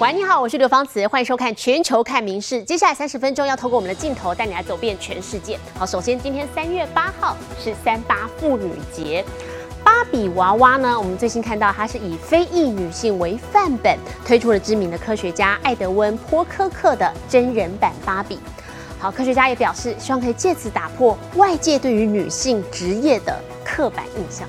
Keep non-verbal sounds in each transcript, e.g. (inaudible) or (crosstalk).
喂，你好，我是刘芳慈，欢迎收看《全球看名事》。接下来三十分钟要透过我们的镜头带你来走遍全世界。好，首先今天三月八号是三八妇女节，芭比娃娃呢，我们最新看到它是以非裔女性为范本推出了知名的科学家艾德温·波科克的真人版芭比。好，科学家也表示，希望可以借此打破外界对于女性职业的刻板印象。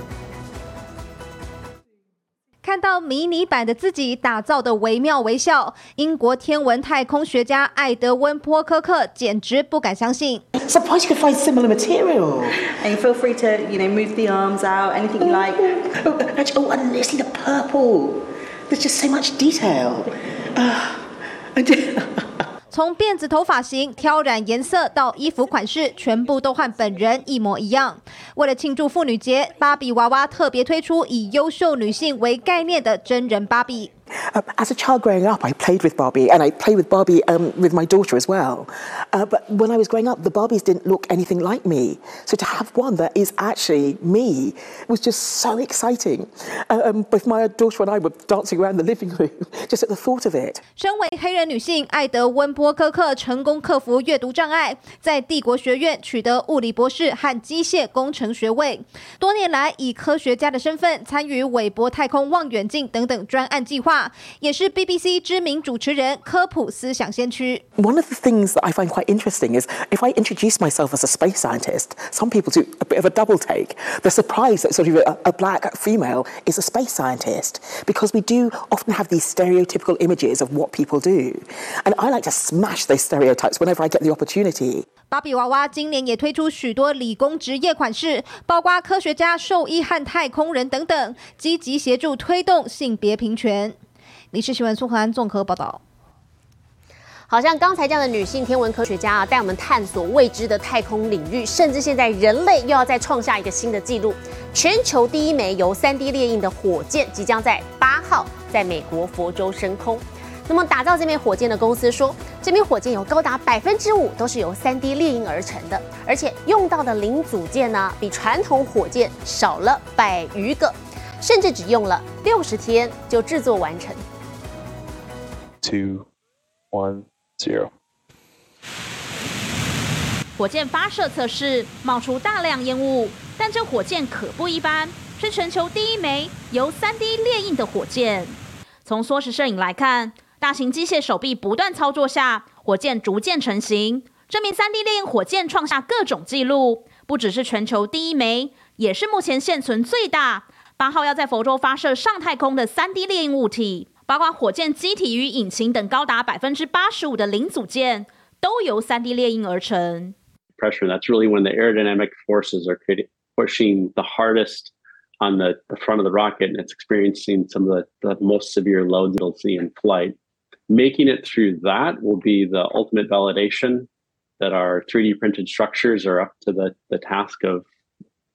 看到迷你版的自己打造的惟妙惟肖，英国天文太空学家艾德温·波科克简直不敢相信。Surprised you could find similar material. And you feel free to, you know, move the arms out, anything you like. Oh, actually, oh, and see the purple. There's just so much detail. 从辫子头发型、挑染颜色到衣服款式，全部都和本人一模一样。为了庆祝妇女节，芭比娃娃特别推出以优秀女性为概念的真人芭比。Uh, as a child growing up, I played with Barbie, and I play with Barbie um, with my daughter as well. Uh, but when I was growing up, the Barbies didn't look anything like me. So to have one that is actually me was just so exciting. Uh, um, both my daughter and I were dancing around the living room (laughs) just at the thought of it. 身为黑人女性，艾德温·波科克成功克服阅读障碍，在帝国学院取得物理博士和机械工程学位。多年来，以科学家的身份参与韦伯太空望远镜等等专案计划， 也是 BBC 知名主持人、科普思想先驱。 One of the things that I find quite interesting is if I introduce myself as a space scientist, some people do a bit of a double take. They're surprised that sort of a, a black female is a space scientist because we do often have these stereotypical images of what people do. And I like to smash those stereotypes whenever I get the opportunity. 芭比娃娃今年也推出许多理工职业款式，包括科学家、兽医和太空人等等，积极协助推动性别平权。 李氏新闻苏荷兰综合报道。好像刚才这样的女性天文科学家啊，带我们探索未知的太空领域，甚至现在人类又要再创下一个新的纪录。全球第一枚由 3D 列印的火箭即将在八号在美国佛州升空。那么打造这枚火箭的公司说，这枚火箭有高达百分之五都是由 3D 列印而成的，而且用到的零组件呢，比传统火箭少了百余个，甚至只用了六十天就制作完成。Two, one, zero. 火箭发射测试冒出大量烟雾，但这火箭可不一般，是全球第一枚由 3D 列印的火箭。从缩时摄影来看，大型机械手臂不断操作下，火箭逐渐成型。这名 3D 列印火箭创下各种纪录，不只是全球第一枚，也是目前现存最大。八号要在佛州发射上太空的 3D 列印物体，包括火箭机体与引擎等高达百分之八十五的零组件，都由 3D 列印而成。 pressure. That's really when the aerodynamic forces are creating, pushing the hardest on the, the front of the rocket, and it's experiencing some of the, the most severe loads it'll see in flight. Making it through that will be the ultimate validation that our 3D printed structures are up to the, the task of,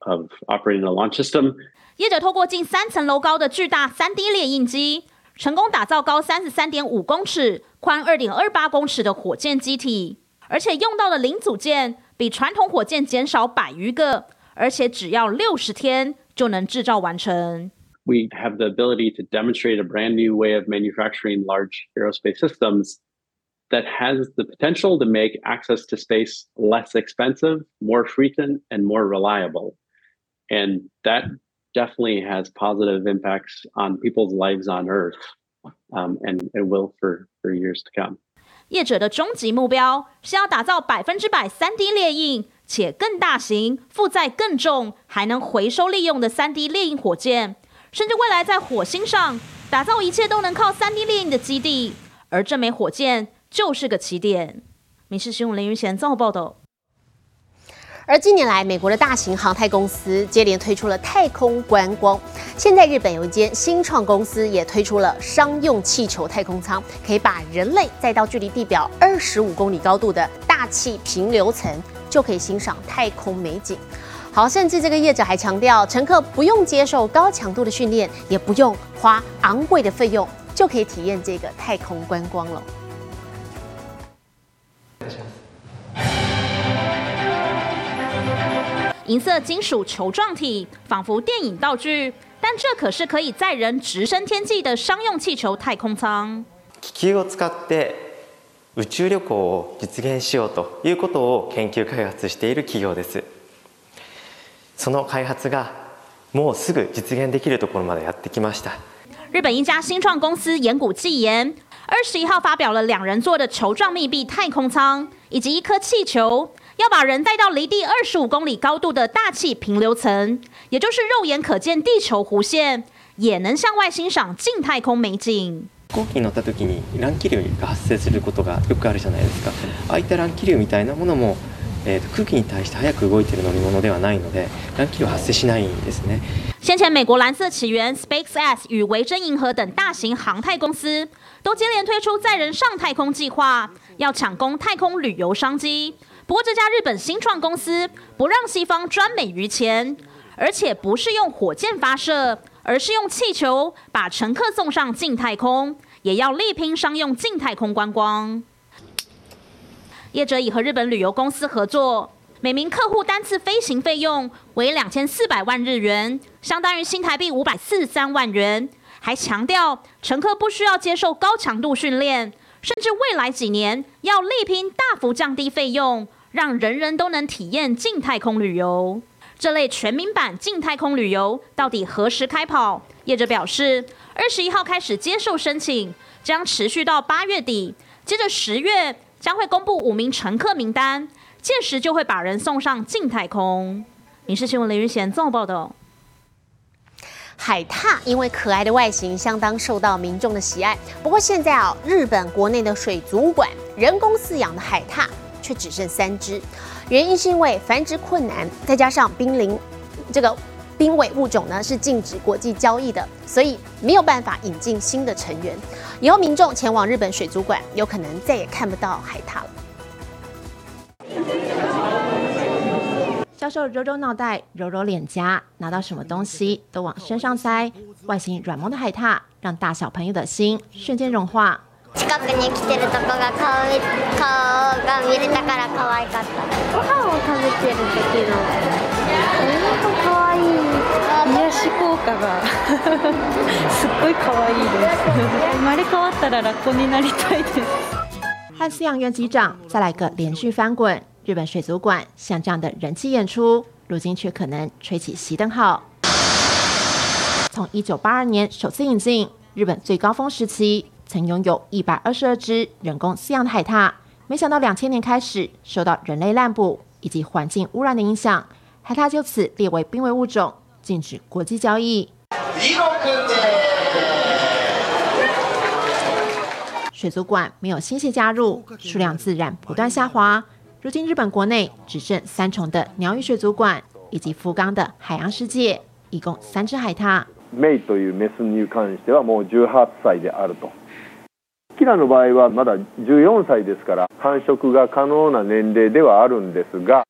of operating a launch system. 业者透过近三层楼高的巨大 3D 列印机， 成功打造高三十三点五公尺、宽二点二八公尺的火箭机体，而且用到的零组件比传统火箭减少百余个，而且只要六十天就能制造完成。we have the ability to demonstrate a brand new way of manufacturing large aerospace systems that has the potential to make access to space less expensive, more frequent, and more reliable. And that definitely has positive impacts on people's lives on Earth um, and it will for, for years to come. 业者的终极目标是要打造百分之百 3D 列印且更大型、负载更重、还能回收利用的 3D 列印火箭，甚至未来在火星上打造一切都能靠 3D 列印的基地。而这枚火箭就是个起点。民事新闻林云贤综合报道。而近年来，美国的大型航太公司接连推出了太空观光。现在，日本有一间新创公司也推出了商用气球太空舱，可以把人类载到距离地表二十五公里高度的大气平流层，就可以欣赏太空美景。好，甚至这个业者还强调，乘客不用接受高强度的训练，也不用花昂贵的费用，就可以体验这个太空观光了。银色金属球状体，仿佛电影道具，但这可是可以载人直升天际的商用气球太空舱。 気球を使って宇宙旅行を実現しようということを研究開発している企業ですその開発がもうすぐ実現できるところまでやってきました日本一家新创公司岩谷纪研二十一号发表了两人做的球状密闭太空舱，以及一颗气球， 要把人带到离地二十五公里高度的大气平流层，也就是肉眼可见地球弧线，也能向外欣赏近太空美景。飛行機に乗った時に乱気流が発生することがよくあるじゃないですかああいった乱気流みたいなものも、えー、空気に対して速く動いている乗り物ではないので乱気流発生しないんですね先前美国蓝色起源 SpaceX 与维珍银河等大型航太公司都接连推出载人上太空计划，要抢攻太空旅游商机。 不过这家日本新创公司不让西方专美于前，而且不是用火箭发射，而是用气球把乘客送上近太空，也要力拼商用近太空观光。业者已和日本旅游公司合作，每名客户单次飞行费用为两千四百万日元，相当于新台币五百四十三万元。还强调，乘客不需要接受高强度训练，甚至未来几年要力拼大幅降低费用，让人人都能体验近太空旅游。这类全民版近太空旅游到底何时开跑？业者表示，二十一号开始接受申请，将持续到八月底，接着十月将会公布五名乘客名单，届时就会把人送上近太空。影视新闻林云贤综合报道。海獭因为可爱的外形，相当受到民众的喜爱。不过现在啊，日本国内的水族馆人工饲养的海獭却只剩三只，原因是因为繁殖困难，再加上濒临这个濒危物种呢是禁止国际交易的，所以没有办法引进新的成员。以后民众前往日本水族馆，有可能再也看不到海獭了。教授揉揉脑袋，揉揉脸颊，拿到什么东西都往身上塞。外形软萌的海獭，让大小朋友的心瞬间融化。近くに来てるとこが顔顔が見れたから可愛かった。ご飯を食べてる時の本当可愛い。癒し効果が(laughs) すっごい可愛いです。生まれ変わったらラッコになりたいです。和饲养员击掌，再来个连续翻滚。 日本水族馆像这样的人气演出，如今却可能吹起熄灯号。从一九八二年首次引进，日本最高峰时期曾拥有一百二十二只人工饲养的海獭，没想到两千年开始受到人类滥捕以及环境污染的影响，海獭就此列为濒危物种，禁止国际交易。水族馆没有新血加入，数量自然不断下滑。如今日本国内只剩三重的鸟语水族館以及福冈的海洋世界，一共三只海獭。メイというメスに関してはもう18歳であると。キラの場合はまだ14歳ですから繁殖が可能な年齢ではあるんですが、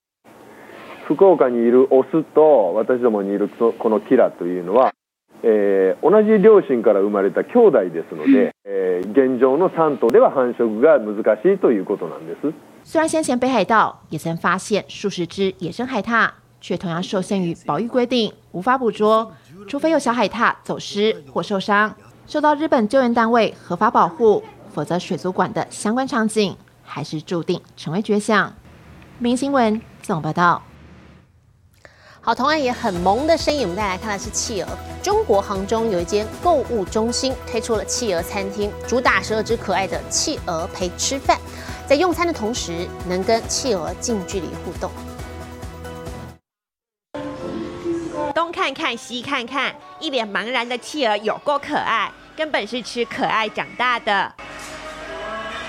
福岡にいるオスと私どもにいるこのキラというのは、えー、同じ両親から生まれた兄弟ですので、えー、現状の3頭では繁殖が難しいということなんです。虽然先前北海道也曾发现数十只野生海獭，却同样受限于保育规定，无法捕捉，除非有小海獭走失或受伤，受到日本救援单位合法保护，否则水族馆的相关场景还是注定成为绝响。明新闻总报道。好，同样也很萌的身影，我们再来看的是企鹅。中国杭州有一间购物中心推出了企鹅餐厅，主打十二只可爱的企鹅陪吃饭。在用餐的同时，能跟企鹅近距离互动。东看看西看看，一脸茫然的企鹅有够可爱，根本是吃可爱长大的。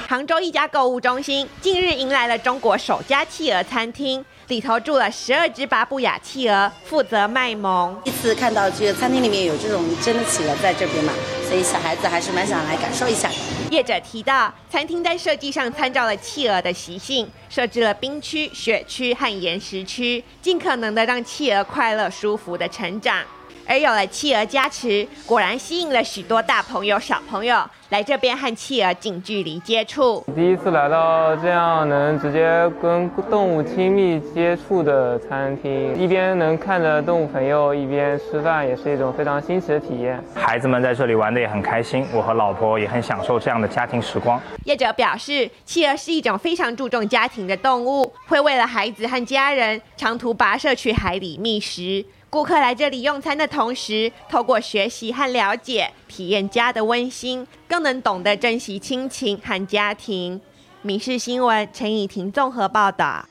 杭州一家购物中心近日迎来了中国首家企鹅餐厅。里头住了十二只巴布亚企鹅，负责卖萌。第一次看到这个餐厅里面有这种真的企鹅在这边嘛，所以小孩子还是蛮想来感受一下的。业者提到，餐厅在设计上参照了企鹅的习性，设置了冰区、雪区和岩石区，尽可能的让企鹅快乐舒服的成长。而有了企鹅加持，果然吸引了许多大朋友、小朋友来这边和企鹅近距离接触。第一次来到这样能直接跟动物亲密接触的餐厅，一边能看着动物朋友，一边吃饭，也是一种非常新奇的体验。孩子们在这里玩的也很开心，我和老婆也很享受这样的家庭时光。业者表示，企鹅是一种非常注重家庭的动物，会为了孩子和家人长途跋涉去海里觅食。顾客来这里用餐的同时，透过学习和了解，体验家的温馨，更能懂得珍惜亲情和家庭。民事新闻陈以婷综合报道。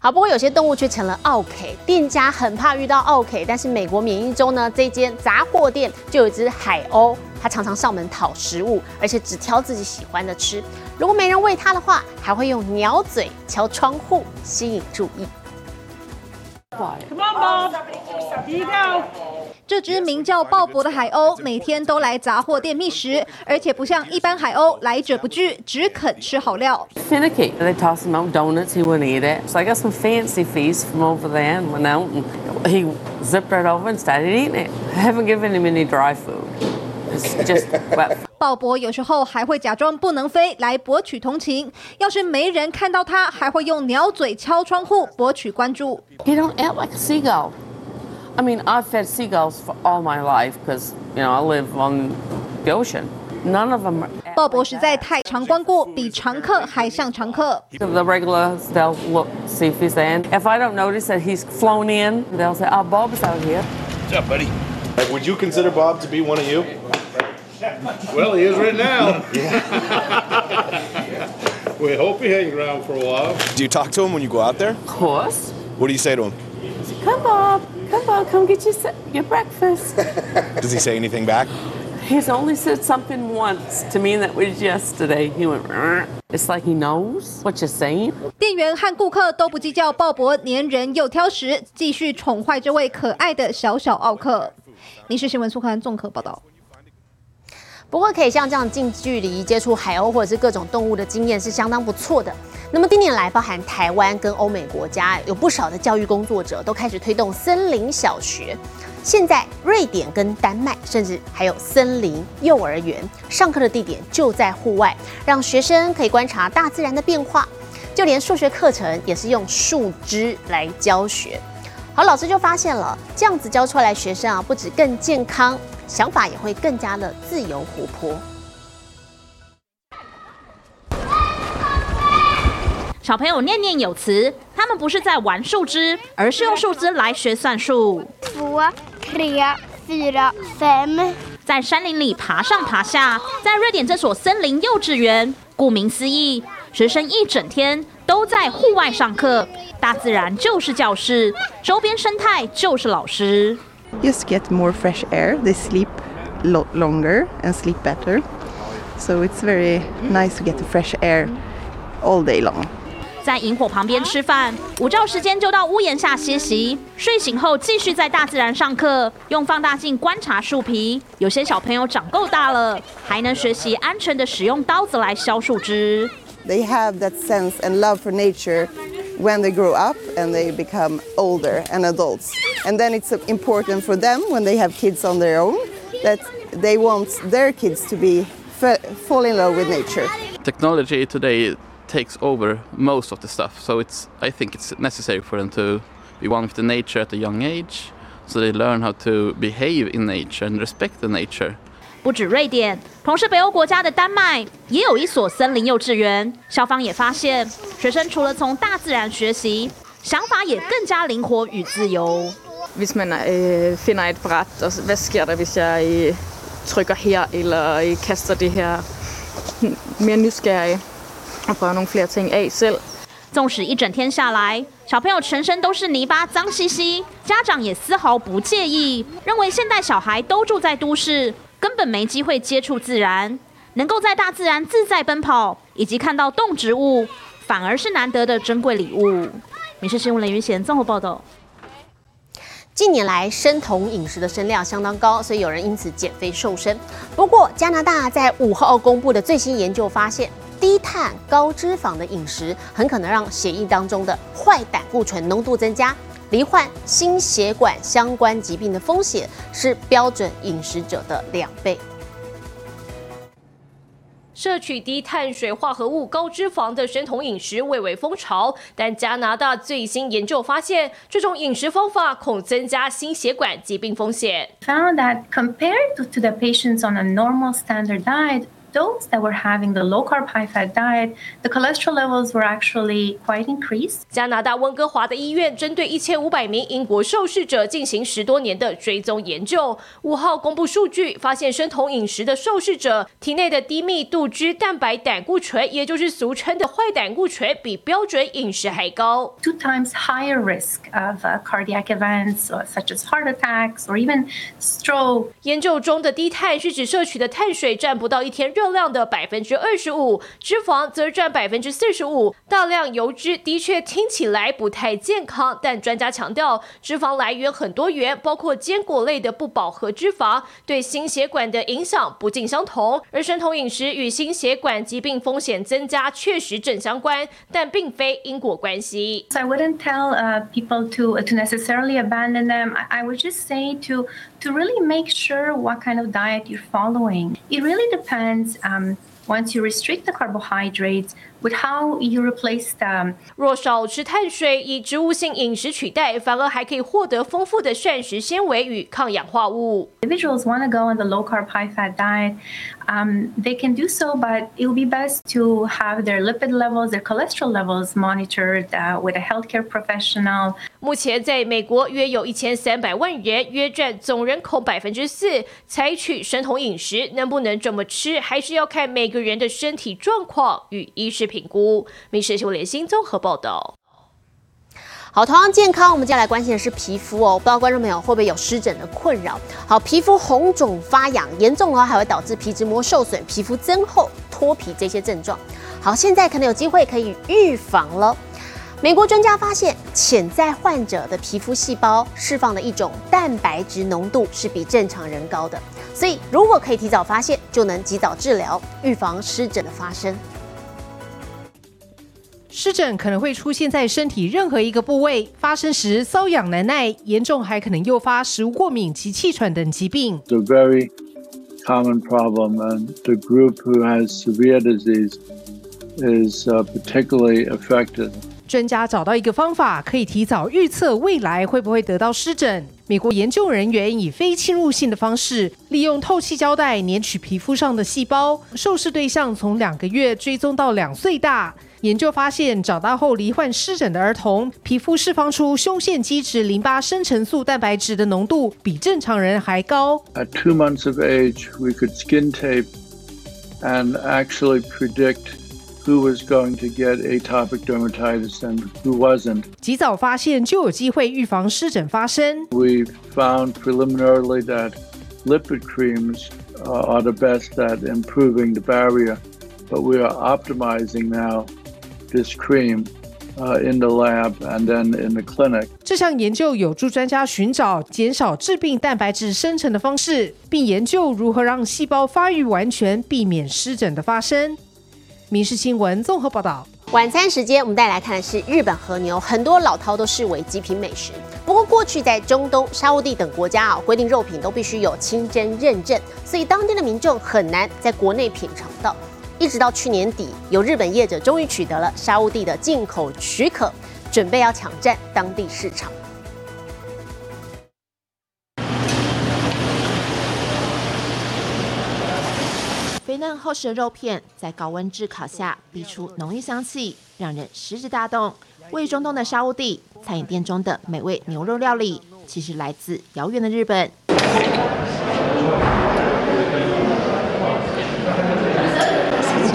好，不过有些动物却成了奥 K，店家很怕遇到奥 K，但是美国缅因州呢，这间杂货店就有一只海鸥，它常常上门讨食物，而且只挑自己喜欢的吃。如果没人喂它的话，还会用鸟嘴敲窗户，吸引注意。这只名叫鲍勃的海鸥，每天都来杂货店觅食，而且不像一般海鸥来者不拒，只肯吃好料。Finicky. They toss him out donuts. He wouldn't eat it. So I got some fancy feast from over there and went out and he zipped right over and started eating it. I haven't given him any dry food. It's just wet. 鲍勃有时候还会假装不能飞来博取同情，要是没人看到他，还会用鸟嘴敲窗户博取关注。 He don't act like a seagull. I mean, I've fed seagulls for all my life because, you know, I live on the ocean. None of them 鲍勃实在太常光顾，比常客还像常客。 The regulars, they'll look, see if he's there. And if I don't notice that he's flown in, they'll say, oh, Bob's out here. What's up, buddy? Would you consider Bob to be one of you? (laughs) Well, he is right now. (laughs) we hope he hangs around for a while. Do you talk to him when you go out there? Of course. What do you say to him? Come, Bob. Come, Bob. Come get your, se- your breakfast. Does he say anything back? He's only said something once to me that was yesterday. He went, "Rrr." it's like he knows what you're saying. 店员和顾客都不计较鲍勃粘人又挑食，继续宠坏这位可爱的小小奥克。《民事新闻》苏刊综合报道。 不过，可以像这样近距离接触海鸥或者是各种动物的经验是相当不错的。那么近年来，包含台湾跟欧美国家，有不少的教育工作者都开始推动森林小学。现在，瑞典跟丹麦，甚至还有森林幼儿园，上课的地点就在户外，让学生可以观察大自然的变化。就连数学课程也是用树枝来教学。好，老师就发现了，这样子教出来学生啊，不止更健康，想法也会更加的自由活泼。小朋友念念有词，他们不是在玩树枝，而是用树枝来学算术。在山林里爬上爬下，在瑞典这所森林幼稚园，顾名思义，学生一整天都在户外上课，大自然就是教室，周边生态就是老师。just get more fresh air. They sleep lot longer and sleep better. So it's very nice to get the fresh air all day long. 在萤火旁边吃饭，午觉时间就到屋檐下歇息，睡醒后继续在大自然上课，用放大镜观察树皮。有些小朋友长够大了，还能学习安全的使用刀子来削树枝。They have that sense and love for nature when they grow up and they become older and adults. And then it's important for them when they have kids on their own that they want their kids to be fa- fall in love with nature. technology today takes over most of the stuff so it's i think it's necessary for them to be one with the nature at a young age so they learn how to behave in nature and respect the nature 不止瑞典，同是北欧国家的丹麦也有一所森林幼稚园。校方也发现，学生除了从大自然学习，想法也更加灵活与自由。Hvis man øh, finder et bræt, og så, hvad sker der, hvis jeg øh, trykker her, eller øh, kaster det her mere nysgerrig og prøver nogle flere ting af selv. 纵使一整天下来，小朋友全身都是泥巴，脏兮兮，家长也丝毫不介意，认为现代小孩都住在都市，根本没机会接触自然，能够在大自然自在奔跑，以及看到动植物，反而是难得的珍贵礼物。民事新闻雷云贤综合报道。近年来，生酮饮食的声量相当高，所以有人因此减肥瘦身。不过，加拿大在五号公布的最新研究发现，低碳高脂肪的饮食很可能让血液当中的坏胆固醇浓度增加，罹患心血管相关疾病的风险是标准饮食者的两倍。摄取低碳水化合物、高脂肪的生酮饮食蔚为风潮，但加拿大最新研究发现，这种饮食方法恐增加心血管疾病风险。Found that compared to the patients on a normal standard diet. Those that were having the low carb high fat diet, the cholesterol levels were actually quite increased. 加拿大温哥华的医院针对一千五百名英国受试者进行十多年的追踪研究，五号公布数据，发现生酮饮食的受试者体内的低密度脂蛋白胆固醇，也就是俗称的坏胆固醇，比标准饮食还高，two times higher risk of cardiac events such as heart attacks or even stroke. 研究中的低碳是指摄取的碳水占不到一天热。热量的百分之二十五，脂肪则占百分之四十五。大量油脂的确听起来不太健康，但专家强调，脂肪来源很多元，包括坚果类的不饱和脂肪，对心血管的影响不尽相同。而生酮饮食与心血管疾病风险增加确实正相关，但并非因果关系。I wouldn't tell people to to necessarily abandon them. I would just say to to really make sure what kind of diet you're following. It really depends um, once you restrict the carbohydrates with how you replace them. 若少吃碳水，以植物性饮食取代，反而还可以获得丰富的膳食纤维与抗氧化物。Individuals want to go on the low carb, high fat diet. Um, they can do so, but it will be best to have their lipid levels, their cholesterol levels monitored uh, with a healthcare professional. 目前在美国约有一千三百万人，约占总人口百分之四，采取生酮饮食，能不能这么吃，还是要看每个人的身体状况与医师 评估。民事新闻联新综合报道。好，同样健康，我们接下来关心的是皮肤哦。不知道观众朋友会不会有湿疹的困扰？好，皮肤红肿发痒，严重的话还会导致皮脂膜受损、皮肤增厚、脱皮这些症状。好，现在可能有机会可以预防了。美国专家发现，潜在患者的皮肤细胞释放的一种蛋白质浓度是比正常人高的，所以如果可以提早发现，就能及早治疗，预防湿疹的发生。湿疹可能会出现在身体任何一个部位，发生时瘙痒难耐，严重还可能诱发食物过敏及气喘等疾病。It's a very common problem, and the group who has severe disease is particularly affected. 专家找到一个方法，可以提早预测未来会不会得到湿疹。美国研究人员以非侵入性的方式，利用透气胶带粘取皮肤上的细胞，受试对象从两个月追踪到两岁大。研究发现，长大后罹患湿疹的儿童，皮肤释放出胸腺基质淋巴生成素蛋白质的浓度比正常人还高。At two months of age, we could skin tape and actually predict who was going to get atopic dermatitis and who wasn't. 及早发现就有机会预防湿疹发生。We found preliminarily that lipid creams are the best at improving the barrier, but we are optimizing now this cream uh, in the lab and then in the clinic. 这项研究有助专家寻找减少致病蛋白质生成的方式，并研究如何让细胞发育完全，避免湿疹的发生。民事新闻综合报道。晚餐时间，我们带来看的是日本和牛，很多老饕都视为极品美食。不过，过去在中东、沙地等国家啊，规定肉品都必须有清真认证，所以当地的民众很难在国内品尝到。一直到去年底，有日本业者终于取得了沙地的进口许可，准备要抢占当地市场。肥嫩厚实的肉片在高温炙烤下，逼出浓郁香气，让人食指大动。位于中东的沙地餐饮店中的美味牛肉料理，其实来自遥远的日本。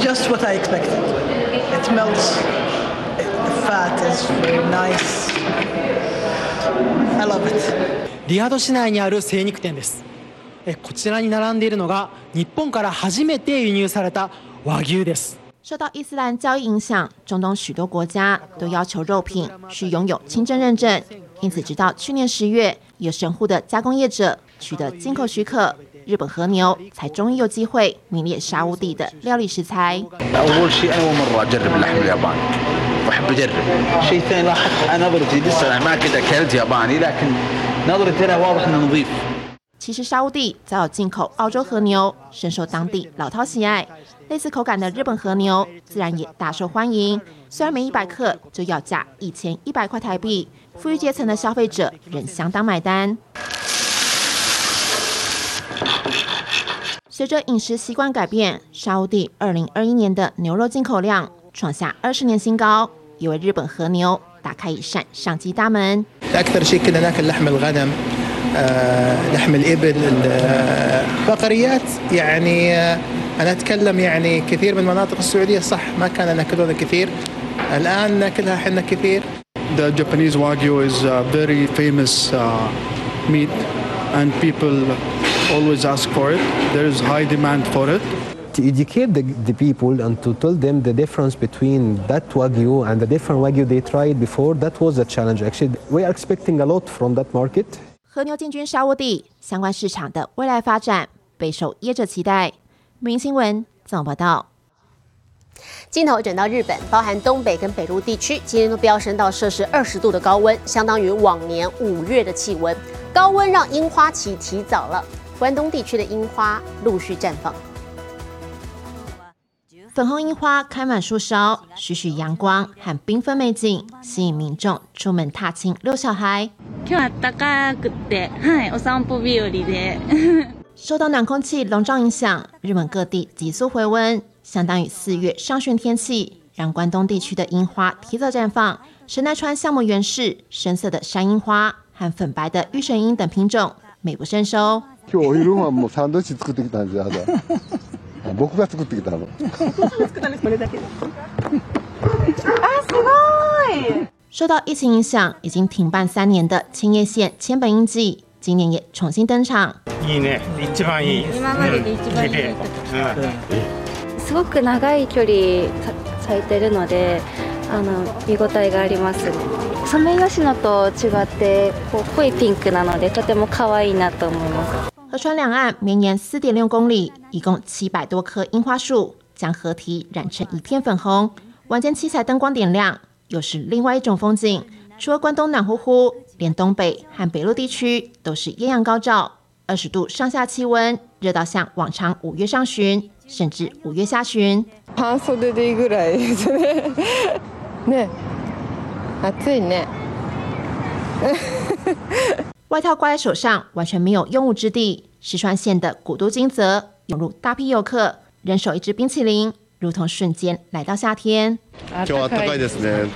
just what I expected. It melts. The fat is very nice. I love it. リヤド市内にある精肉店です。こちらに並んでいるのが日本から初めて輸入された和牛です。受到伊斯兰教义影响，中东许多国家都要求肉品需拥有清真认证，因此直到去年十月，有神户的加工业者取得进口许可。 日本和牛才终于有机会名列沙乌地的料理食材。 واحب اجرب الشيء الثاني لاحظت نظرتي لسه انا ما كنت اكلت ياباني لكن نظرتي له واضح انه نظيف 其实沙乌地早有进口澳洲和牛，深受当地老饕喜爱。类似口感的日本和牛自然也大受欢迎。虽然每一百克就要价一千一百块台币，富裕阶层的消费者仍相当买单。 随着饮食习惯改变，沙乌地二零二一年的牛肉进口量创下二十年新高，也为日本和牛打开一扇商机大门。 اكثر شيء كنا ناكل لحم الغنم آه، لحم الابل البقريات يعني آه، انا اتكلم يعني كثير من مناطق السعوديه صح ما كان ناكلونها كثير الان ناكلها حنا كثير The Japanese Wagyu is a very famous uh, meat and people always ask for it. There is high demand for it. to educate the, the people and to tell them the difference between that wagyu and the different wagyu they tried before that was a challenge actually we are expecting a lot from that market 和牛进军沙窝地，相关市场的未来发展备受业者期待。明新闻总报道。镜头转到日本，包含东北跟北陆地区，今天都飙升到摄氏二十度的高温，相当于往年五月的气温。高温让樱花期提早了，关东地区的樱花陆续绽放。粉红樱花开满树梢，徐徐阳光和缤纷美景吸引民众出门踏青遛小孩。今日暖かくて、はい、お散歩日和で。(laughs) 受到暖空气笼罩影响，日本各地急速回温，相当于四月上旬天气，让关东地区的樱花提早绽放。神奈川项目原市深色的山樱花和粉白的御神樱等品种美不胜收。 今日お昼ご飯もサンドイッチ作ってきたんですよ。僕が作ってきたの。受到疫情影响，已经停办三年的千叶县千本樱季，今年也重新登场。いいね、一番いい。今までで一番いいすごく長い距離さ咲いてるので、あの見応えがありますね。ソメイヨシノと違ってこう濃いピンクなのでとても可愛いなと思います。河川两岸绵延四点六公里，一共七百多棵樱花树，将河堤染成一片粉红。晚间七彩灯光点亮，又是另外一种风景。除了关东暖乎乎，连东北和北陆地区都是艳阳高照，二十度上下气温，热到像往常五月上旬，甚至五月下旬。半袖でいいぐらいですね。ね、暑いね。 外套挂在手上，完全没有用武之地。石川县的古都金泽涌入大批游客，人手一支冰淇淋，如同瞬间来到夏天。今日は暖かいですね。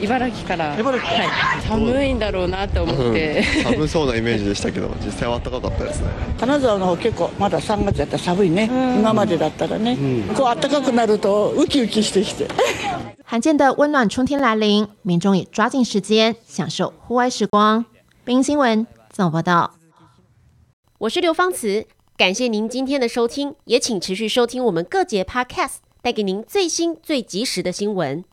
どちらからいらっしゃいました茨城から。茨城はい。寒いんだろうなと思って。寒そうなイメージでしたけど、実際は暖かかったですね。金沢の方結構まだ3月やったら寒いね、今までだったらね、こう暖かくなるとウキウキしてきて(laughs) 罕见的温暖春天来临，民众也抓紧时间享受户外时光。冰新闻总报道。我是刘芳慈，感谢您今天的收听，也请持续收听我们各节 Podcast，带给您最新最及时的新闻。